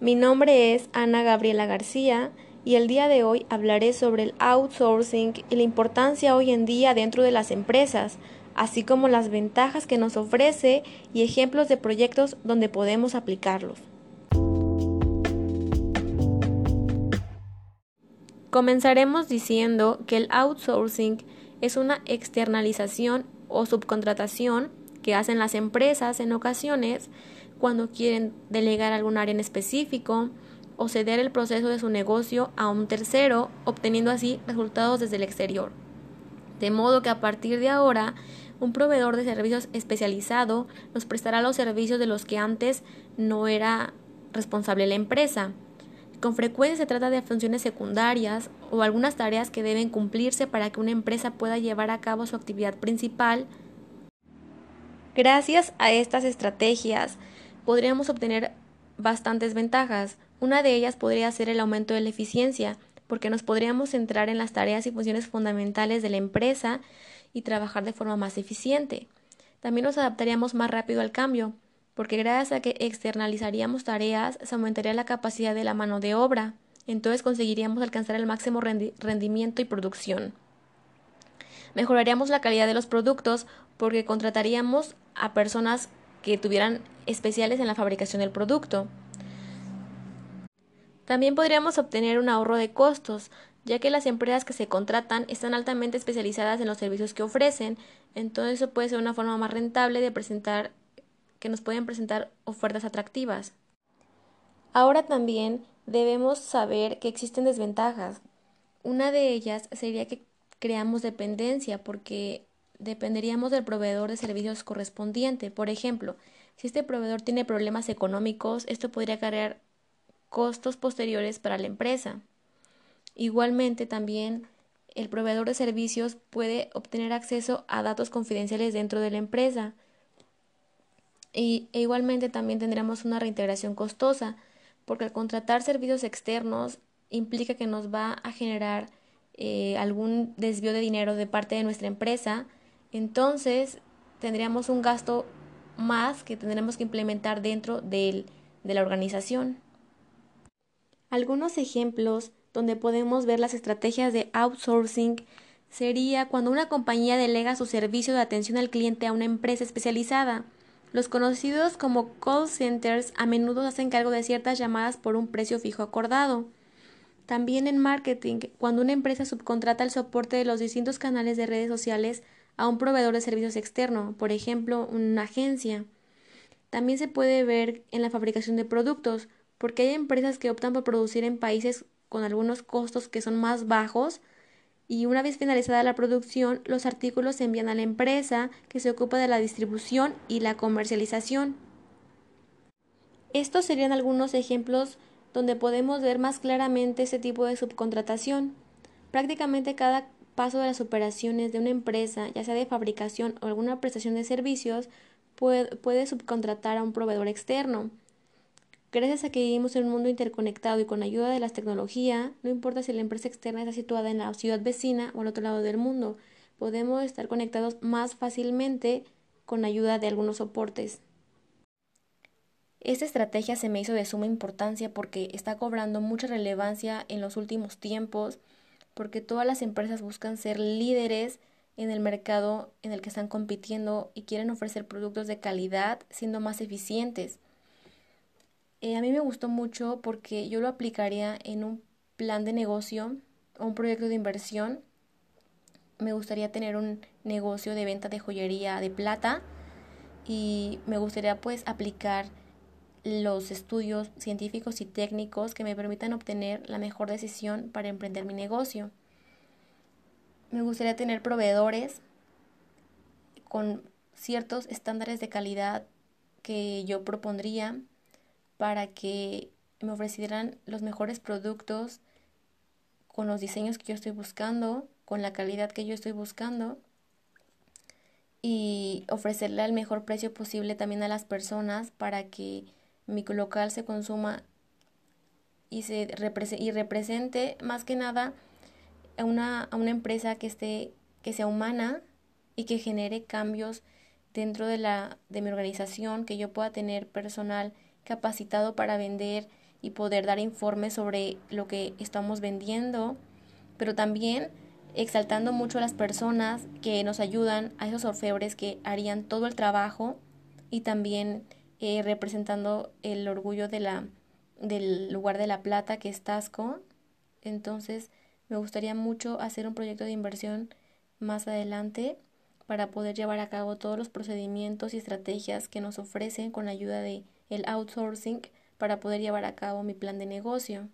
Mi nombre es Ana Gabriela García y el día de hoy hablaré sobre el outsourcing y la importancia hoy en día dentro de las empresas, así como las ventajas que nos ofrece y ejemplos de proyectos donde podemos aplicarlos. Comenzaremos diciendo que el outsourcing es una externalización o subcontratación que hacen las empresas en ocasiones cuando quieren delegar algún área en específico o ceder el proceso de su negocio a un tercero, obteniendo así resultados desde el exterior. De modo que a partir de ahora, un proveedor de servicios especializado nos prestará los servicios de los que antes no era responsable la empresa. Con frecuencia se trata de funciones secundarias o algunas tareas que deben cumplirse para que una empresa pueda llevar a cabo su actividad principal. Gracias a estas estrategias podríamos obtener bastantes ventajas. Una de ellas podría ser el aumento de la eficiencia, porque nos podríamos centrar en las tareas y funciones fundamentales de la empresa y trabajar de forma más eficiente. También nos adaptaríamos más rápido al cambio, porque gracias a que externalizaríamos tareas se aumentaría la capacidad de la mano de obra, entonces conseguiríamos alcanzar el máximo rendimiento y producción. Mejoraríamos la calidad de los productos porque contrataríamos a personas que tuvieran especiales en la fabricación del producto. También podríamos obtener un ahorro de costos, ya que las empresas que se contratan están altamente especializadas en los servicios que ofrecen, entonces eso puede ser una forma más rentable de presentar que nos pueden presentar ofertas atractivas. Ahora también debemos saber que existen desventajas. Una de ellas sería que creamos dependencia porque dependeríamos del proveedor de servicios correspondiente. Por ejemplo, si este proveedor tiene problemas económicos, esto podría crear costos posteriores para la empresa. Igualmente, también el proveedor de servicios puede obtener acceso a datos confidenciales dentro de la empresa. Y, e igualmente también tendremos una reintegración costosa, porque al contratar servicios externos implica que nos va a generar eh, algún desvío de dinero de parte de nuestra empresa, entonces tendríamos un gasto más que tendremos que implementar dentro de la organización. Algunos ejemplos donde podemos ver las estrategias de outsourcing sería cuando una compañía delega su servicio de atención al cliente a una empresa especializada. Los conocidos como call centers a menudo hacen cargo de ciertas llamadas por un precio fijo acordado. También en marketing, cuando una empresa subcontrata el soporte de los distintos canales de redes sociales a un proveedor de servicios externo, por ejemplo, una agencia. También se puede ver en la fabricación de productos, porque hay empresas que optan por producir en países con algunos costos que son más bajos y una vez finalizada la producción, los artículos se envían a la empresa que se ocupa de la distribución y la comercialización. Estos serían algunos ejemplos donde podemos ver más claramente ese tipo de subcontratación. Prácticamente cada paso de las operaciones de una empresa, ya sea de fabricación o alguna prestación de servicios, puede, subcontratar a un proveedor externo. Gracias a que vivimos en un mundo interconectado y con ayuda de las tecnologías, no importa si la empresa externa está situada en la ciudad vecina o al otro lado del mundo, podemos estar conectados más fácilmente con ayuda de algunos soportes. Esta estrategia se me hizo de suma importancia porque está cobrando mucha relevancia en los últimos tiempos, porque todas las empresas buscan ser líderes en el mercado en el que están compitiendo y quieren ofrecer productos de calidad siendo más eficientes. Eh, a mí me gustó mucho porque yo lo aplicaría en un plan de negocio o un proyecto de inversión. Me gustaría tener un negocio de venta de joyería de plata y me gustaría pues aplicar los estudios científicos y técnicos que me permitan obtener la mejor decisión para emprender mi negocio. Me gustaría tener proveedores con ciertos estándares de calidad que yo propondría para que me ofrecieran los mejores productos con los diseños que yo estoy buscando, con la calidad que yo estoy buscando y ofrecerle el mejor precio posible también a las personas para que mi local se consuma y, se y represente más que nada a una, a una empresa que, esté, que sea humana y que genere cambios dentro de, la, de mi organización, que yo pueda tener personal capacitado para vender y poder dar informes sobre lo que estamos vendiendo, pero también exaltando mucho a las personas que nos ayudan, a esos orfebres que harían todo el trabajo y también eh, representando el orgullo de la, del lugar de la plata que es Tasco. Entonces me gustaría mucho hacer un proyecto de inversión más adelante para poder llevar a cabo todos los procedimientos y estrategias que nos ofrecen con la ayuda de el outsourcing para poder llevar a cabo mi plan de negocio.